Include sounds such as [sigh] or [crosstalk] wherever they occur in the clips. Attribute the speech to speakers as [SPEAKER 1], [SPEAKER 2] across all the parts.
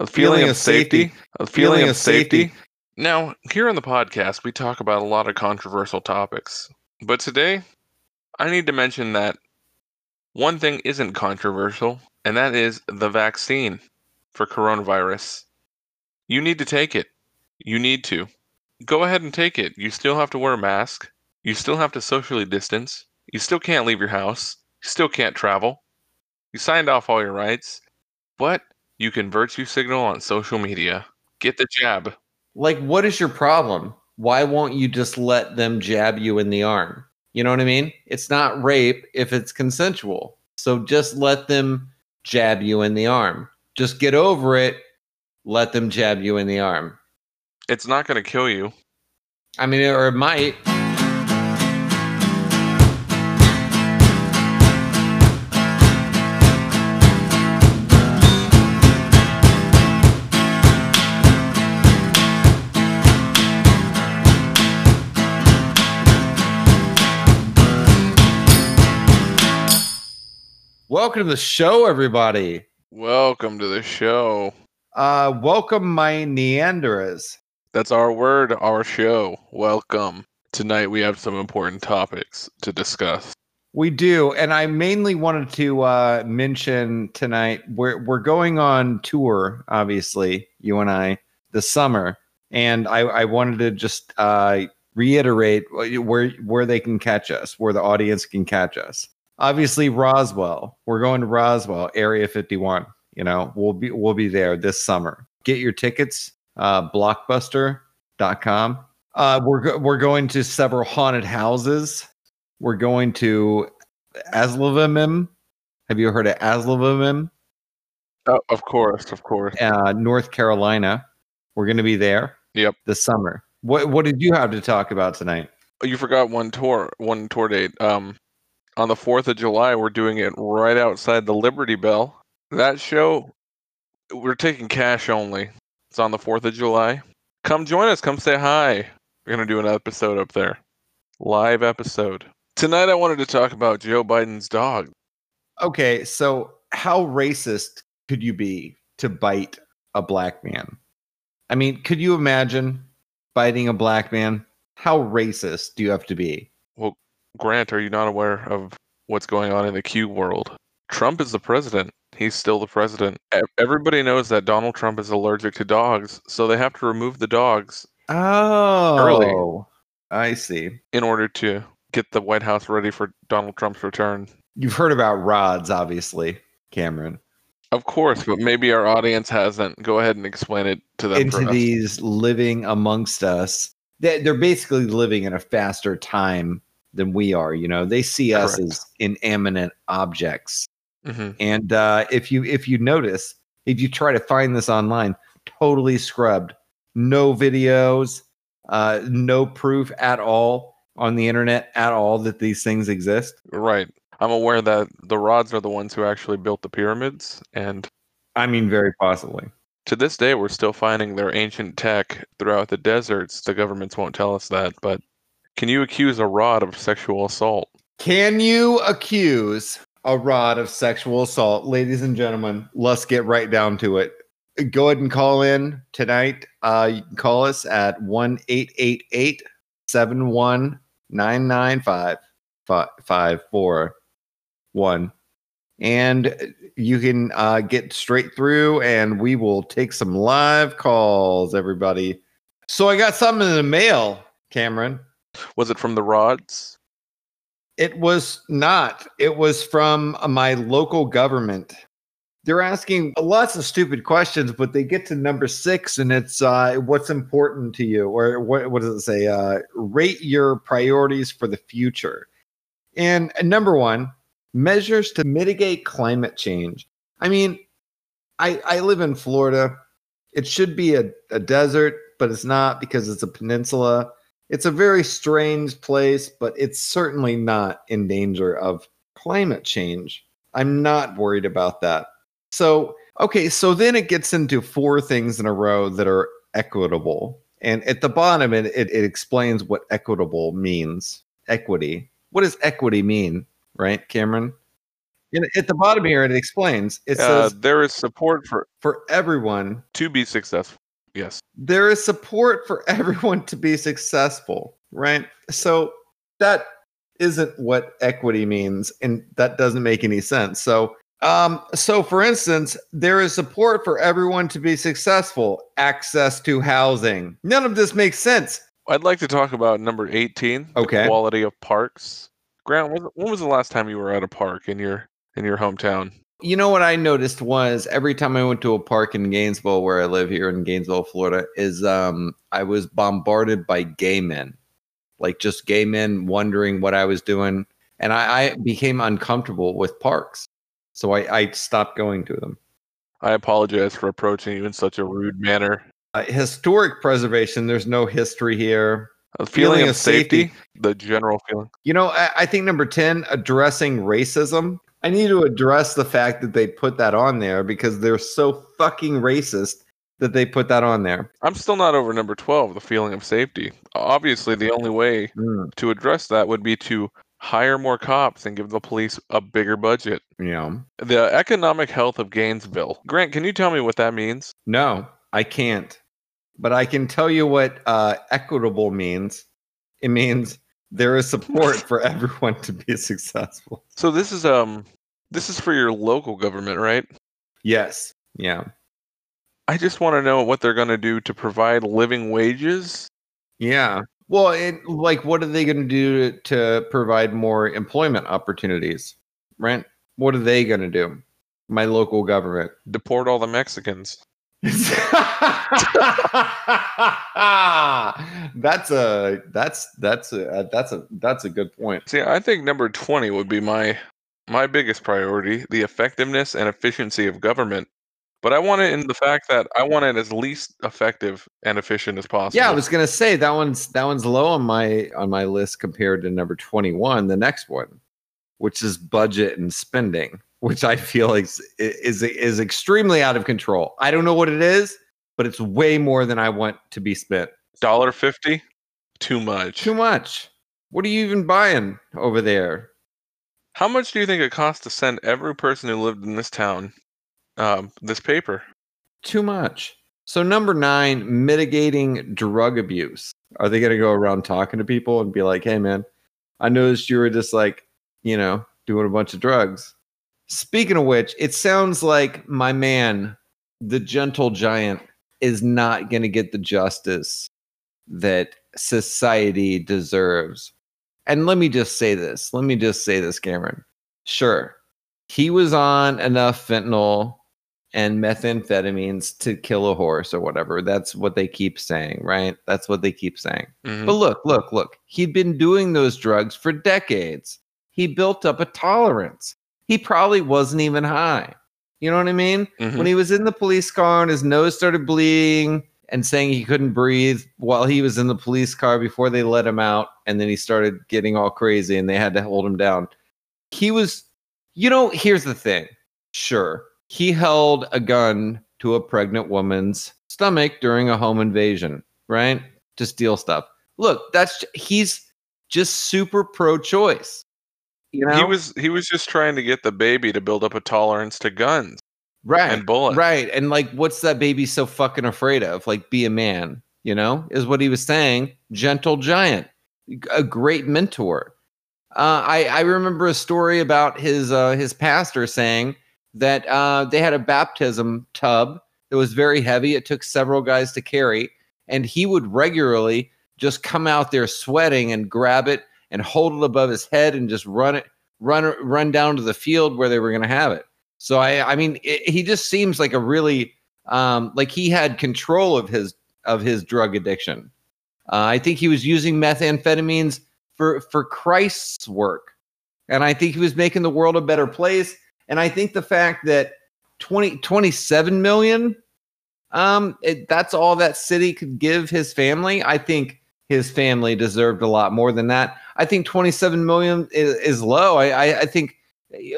[SPEAKER 1] A feeling, of safety. A feeling of safety. Now, here on the podcast, we talk about a lot of controversial topics. But today, I need to mention that one thing isn't controversial, and that is the vaccine for coronavirus. You need to take it. You need to. Go ahead and take it. You still have to wear a mask. You still have to socially distance. You still can't leave your house. You still can't travel. You signed off all your rights. But you can virtue signal on social media. Get the jab.
[SPEAKER 2] Like, what is your problem? Why won't you just let them jab you in the arm? You know what I mean? It's not rape if it's consensual. So just let them jab you in the arm. Just get over it. Let them jab you in the arm.
[SPEAKER 1] It's not going to kill you.
[SPEAKER 2] I mean, or it might. Welcome to the show, everybody.
[SPEAKER 1] Welcome to the show.
[SPEAKER 2] Uh, welcome, my Neanderers.
[SPEAKER 1] That's our word, our show. Welcome. Tonight we have some important topics to discuss.
[SPEAKER 2] We do, and I mainly wanted to uh, mention tonight we're we're going on tour. Obviously, you and I this summer, and I, I wanted to just uh, reiterate where where they can catch us, where the audience can catch us obviously Roswell. We're going to Roswell, Area 51. You know, we'll be we'll be there this summer. Get your tickets, uh, blockbuster.com. Uh, we're we're going to several haunted houses. We're going to Aslavamim. Have you heard of Aslavamim?
[SPEAKER 1] Oh, of course, of course.
[SPEAKER 2] Uh, North Carolina. We're going to be there.
[SPEAKER 1] Yep.
[SPEAKER 2] This summer. What what did you have to talk about tonight?
[SPEAKER 1] Oh, you forgot one tour, one tour date. Um, on the 4th of July, we're doing it right outside the Liberty Bell. That show, we're taking cash only. It's on the 4th of July. Come join us. Come say hi. We're going to do an episode up there. Live episode. Tonight, I wanted to talk about Joe Biden's dog.
[SPEAKER 2] Okay, so how racist could you be to bite a black man? I mean, could you imagine biting a black man? How racist do you have to be?
[SPEAKER 1] Well, Grant, are you not aware of what's going on in the Q world? Trump is the president. He's still the president. Everybody knows that Donald Trump is allergic to dogs, so they have to remove the dogs.
[SPEAKER 2] Oh, early I see.
[SPEAKER 1] In order to get the White House ready for Donald Trump's return.
[SPEAKER 2] You've heard about rods, obviously, Cameron.
[SPEAKER 1] Of course, but maybe our audience hasn't. Go ahead and explain it to them.
[SPEAKER 2] Into these living amongst us, they're basically living in a faster time than we are. You know, they see us Correct. as inanimate objects. Mm-hmm. And uh, if you if you notice, if you try to find this online, totally scrubbed, no videos, uh, no proof at all on the internet at all that these things exist.
[SPEAKER 1] Right. I'm aware that the rods are the ones who actually built the pyramids, and
[SPEAKER 2] I mean, very possibly.
[SPEAKER 1] To this day, we're still finding their ancient tech throughout the deserts. The governments won't tell us that, but can you accuse a rod of sexual assault?
[SPEAKER 2] Can you accuse a rod of sexual assault? Ladies and gentlemen, let's get right down to it. Go ahead and call in tonight. Uh, you can call us at 1 888 71 And you can uh, get straight through, and we will take some live calls, everybody. So I got something in the mail, Cameron.
[SPEAKER 1] Was it from the rods?
[SPEAKER 2] It was not. It was from my local government. They're asking lots of stupid questions, but they get to number six, and it's uh, what's important to you, or what, what does it say? Uh, rate your priorities for the future. And number one, measures to mitigate climate change. I mean, I, I live in Florida. It should be a, a desert, but it's not because it's a peninsula it's a very strange place, but it's certainly not in danger of climate change. I'm not worried about that. So, okay, so then it gets into four things in a row that are equitable. And at the bottom, it, it, it explains what equitable means equity. What does equity mean, right, Cameron? At the bottom here, it explains. It
[SPEAKER 1] Uh,
[SPEAKER 2] says
[SPEAKER 1] there is support for
[SPEAKER 2] for everyone.
[SPEAKER 1] to be successful. Yes.
[SPEAKER 2] There is support for [laughs] everyone to be successful, right? So that isn't what equity means, and that doesn't make any sense. So, um, so for instance, there is support for everyone to be successful. Access to housing. None of this makes sense.
[SPEAKER 1] I'd like to talk about number 18,
[SPEAKER 2] Okay.
[SPEAKER 1] the quality of parks. Grant, when when was the last time you were at a park in your in your hometown?
[SPEAKER 2] You know what I noticed was every time I went to a park in Gainesville, where I live here in Gainesville, Florida, is um I was bombarded by gay men, like just gay men wondering what I was doing, and I, I became uncomfortable with parks, so I, I stopped going to them.
[SPEAKER 1] I apologize for approaching you in such a rude manner.
[SPEAKER 2] Uh, historic preservation. There's no history here.
[SPEAKER 1] A feeling,
[SPEAKER 2] Feeling
[SPEAKER 1] of
[SPEAKER 2] of
[SPEAKER 1] safety,
[SPEAKER 2] safety.
[SPEAKER 1] the general feeling.
[SPEAKER 2] You know, I, I think number 10, addressing racism. I need to address the fact that they put that on there because they're so fucking racist that they put that on there.
[SPEAKER 1] I'm still not over number 12, the feeling of safety. Obviously, the only way
[SPEAKER 2] Mm,
[SPEAKER 1] to address that would be to hire more cops and give the police a bigger budget.
[SPEAKER 2] you know,
[SPEAKER 1] The economic health of Gainesville. Grant, can you tell me what that means?
[SPEAKER 2] no, I can't. But I can tell you what uh, equitable means. It means there is support [laughs] for everyone to be successful.
[SPEAKER 1] So this is um this is for your local government, right?
[SPEAKER 2] Yes. Yeah.
[SPEAKER 1] I just want to know what they're going to do to provide living wages.
[SPEAKER 2] Yeah. Well, it, like, what are they going to do to provide more employment opportunities? Right? What are they going to do? My local government.
[SPEAKER 1] Deport all the Mexicans. [laughs]
[SPEAKER 2] that's a that's that's a that's a that's a good point.
[SPEAKER 1] See, I think number 20 would be my my biggest priority, the effectiveness and efficiency of government. But I want it in the fact that I want it as least effective and efficient as possible.
[SPEAKER 2] Yeah, I was gonna say that one's that one's low on my on my list compared to number twenty one, the next one, which is budget and spending, which I feel like is is is extremely out of control. I don't know what it is, but it's way more than I want to be spent.
[SPEAKER 1] dollar 50 too much.
[SPEAKER 2] Too much. What are you even buying over there?
[SPEAKER 1] How much do you think it costs to send every person who lived in this town um, this paper?
[SPEAKER 2] Too much. So number nine, mitigating drug abuse. Are they gonna go around talking to people and be like, "Hey, man, I noticed you were just like, you know, doing a bunch of drugs." Speaking of which, it sounds like my man, the gentle giant, is not gonna get the justice that society deserves. And let me just say this. Let me just say this, Cameron. Sure, he was on enough fentanyl and methamphetamines to kill a horse or whatever. That's what they keep saying, right? That's what they keep saying.
[SPEAKER 1] Mhm.
[SPEAKER 2] But look, look, look. He'd been doing those drugs for decades. He built up a tolerance. He probably wasn't even high. You know what I mean?
[SPEAKER 1] Mhm.
[SPEAKER 2] When he was in the police car and his nose started bleeding and saying he couldn't breathe while he was in the police car before they let him out, and then he started getting all crazy and they had to hold him down. He was, you know, here's the thing. Sure, he held a gun to a pregnant woman's stomach during a home invasion, right? To steal stuff. Look, that's he's just super pro-choice. You know,
[SPEAKER 1] He was he was just trying to get the baby to build up a tolerance to guns
[SPEAKER 2] right
[SPEAKER 1] and bullets.
[SPEAKER 2] Right. And like, what's that baby so fucking afraid of? Like, be a man, you know, is what he was saying. Gentle giant, a great mentor. Uh, I, I remember a story about his uh, his pastor saying that uh, they had a baptism tub that was very heavy. It took several guys to carry, and he would regularly just come out there sweating and grab it and hold it above his head and just run it, run run down to the field where they were going to have it. So I, I mean, it, he just seems like a really, um, like he had control of his of his drug addiction. Uh, I think he was using methamphetamines for for Christ's work, and I think he was making the world a better place. And I think the fact that 20, 27 million, um, it, that's all that city could give his family. I think his family deserved a lot more than that. I think 27 million is, is low. I, I, I think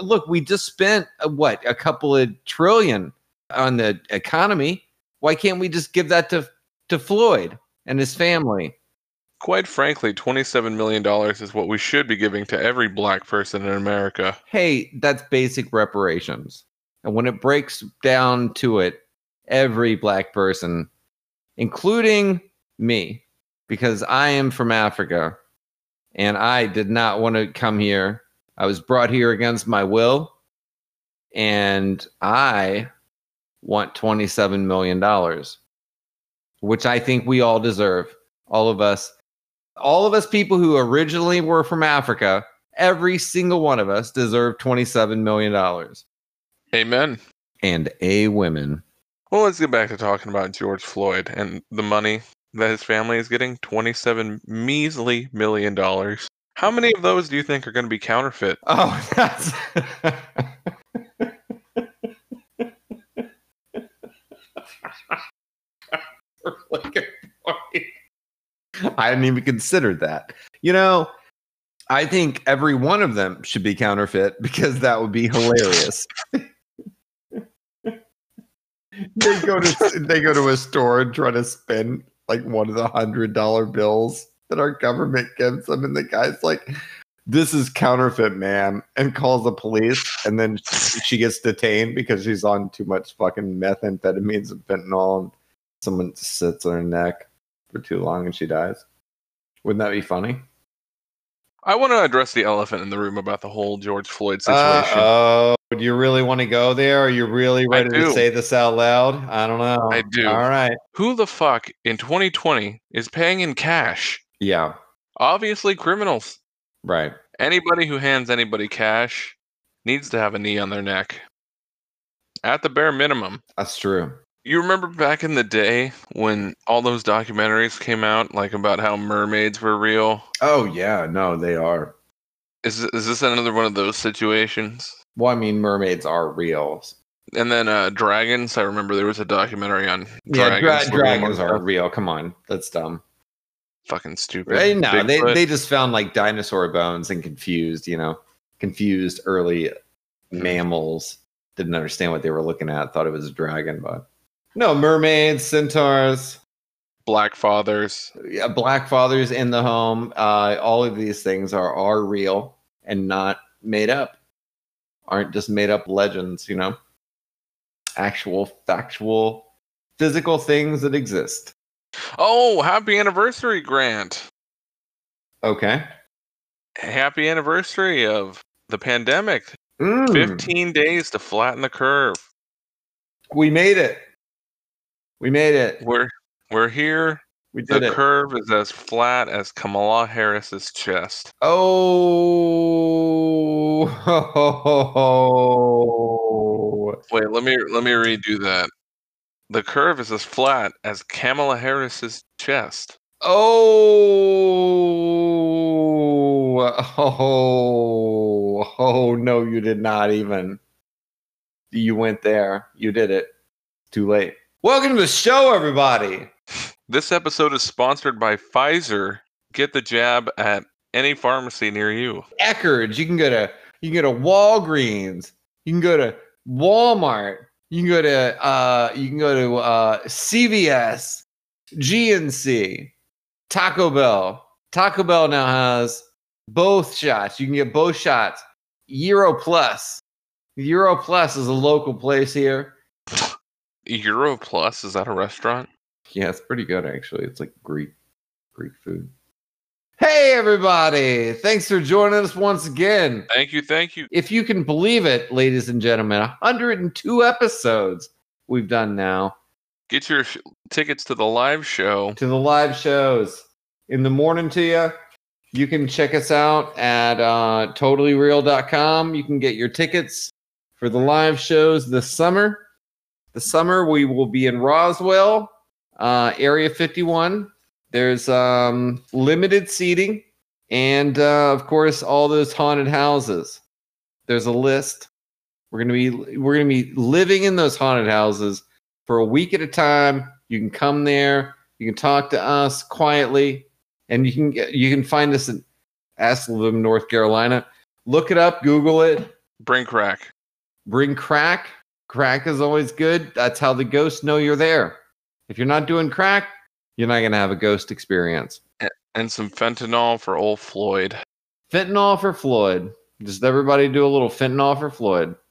[SPEAKER 2] look, we just spent uh, what a couple of trillion on the economy. Why can't we just give that to to Floyd and his family?
[SPEAKER 1] Quite frankly, $27 million is what we should be giving to every black person in America.
[SPEAKER 2] Hey, that's basic reparations. And when it breaks down to it, every black person, including me, because I am from Africa and I did not want to come here. I was brought here against my will. And I want $27 million, which I think we all deserve. All of us all of us people who originally were from Africa, every single one of us deserve $27 million.
[SPEAKER 1] Amen.
[SPEAKER 2] And a women.
[SPEAKER 1] Well, let's get back to talking about George Floyd and the money that his family is getting 27 measly million dollars. How many of those do you think are going to be counterfeit? [laughs]
[SPEAKER 2] Oh, that's. I hadn't even considered that. You know, I think every one of them should be counterfeit because that would be hilarious. [laughs] they go to they go to a store and try to spend like one of the hundred dollar bills that our government gives them, and the guy's like, "This is counterfeit, man," and calls the police, and then she gets detained because she's on too much fucking methamphetamines and fentanyl, and someone sits on her neck for too long and she dies. Wouldn't that be funny?
[SPEAKER 1] I want to address the elephant in the room about the whole George Floyd situation.
[SPEAKER 2] Oh, do you really want to go there? Are you really ready to say this out loud? I don't know.
[SPEAKER 1] I do.
[SPEAKER 2] All right.
[SPEAKER 1] Who the fuck in 2020 is paying in cash?
[SPEAKER 2] Yeah.
[SPEAKER 1] Obviously, criminals.
[SPEAKER 2] Right.
[SPEAKER 1] Anybody who hands anybody cash needs to have a knee on their neck. At the bare minimum.
[SPEAKER 2] That's true.
[SPEAKER 1] You remember back in the day when all those documentaries came out, like about how mermaids were real?
[SPEAKER 2] Oh yeah, no, they are.
[SPEAKER 1] Is is this another one of those situations?
[SPEAKER 2] Well, I mean, mermaids are real.
[SPEAKER 1] And then uh, dragons. I remember there was a documentary on
[SPEAKER 2] yeah, dragons. Dra- dragons are real. Come on, that's dumb.
[SPEAKER 1] Fucking stupid.
[SPEAKER 2] Right? No, they they just found like dinosaur bones and confused. You know, confused early mammals. Didn't understand what they were looking at. Thought it was a dragon, but no, mermaids, centaurs,
[SPEAKER 1] black fathers.
[SPEAKER 2] Yeah, black fathers in the home. Uh, all of these things are are real and not made up. Aren't just made up legends, you know. Actual, factual, physical things that exist.
[SPEAKER 1] Oh, happy anniversary, Grant.
[SPEAKER 2] Okay.
[SPEAKER 1] Happy anniversary of the pandemic. Mm. 15 days to flatten the curve.
[SPEAKER 2] We made it. We made it.
[SPEAKER 1] We're we're here.
[SPEAKER 2] We did
[SPEAKER 1] the
[SPEAKER 2] it.
[SPEAKER 1] curve is as flat as Kamala Harris's chest.
[SPEAKER 2] Oh.
[SPEAKER 1] Wait, let me let me redo that. The curve is as flat as Kamala Harris's chest.
[SPEAKER 2] Oh. Oh. Oh no, you did not even. You went there. You did it. Too late. Welcome to the show, everybody.
[SPEAKER 1] This episode is sponsored by Pfizer. Get the jab at any pharmacy near you.
[SPEAKER 2] Eckerd's. You can go to you can go to Walgreens. You can go to Walmart. You can go to uh, you can go to uh, CVS, GNC, Taco Bell. Taco Bell now has both shots. You can get both shots. Euro Plus. Euro Plus is a local place here.
[SPEAKER 1] Euro Plus is that a restaurant?
[SPEAKER 2] Yeah, it's pretty good actually. It's like Greek Greek food. Hey everybody! Thanks for joining us once again.
[SPEAKER 1] Thank you, thank you.
[SPEAKER 2] If you can believe it, ladies and gentlemen, 102 episodes we've done now.
[SPEAKER 1] Get your sh- tickets to the live show.
[SPEAKER 2] To the live shows in the morning to you. You can check us out at uh, totallyreal.com. You can get your tickets for the live shows this summer the summer we will be in Roswell, uh, Area 51. There's um, limited seating, and uh, of course, all those haunted houses. There's a list. We're gonna be we're gonna be living in those haunted houses for a week at a time. You can come there. You can talk to us quietly, and you can get, you can find us in Asheville, North Carolina. Look it up. Google it.
[SPEAKER 1] Bring crack.
[SPEAKER 2] Bring crack. Crack is always good. That's how the ghosts know you're there. If you're not doing crack, you're not going to have a ghost experience.
[SPEAKER 1] And some fentanyl for old Floyd.
[SPEAKER 2] Fentanyl for Floyd. Just everybody do a little fentanyl for Floyd.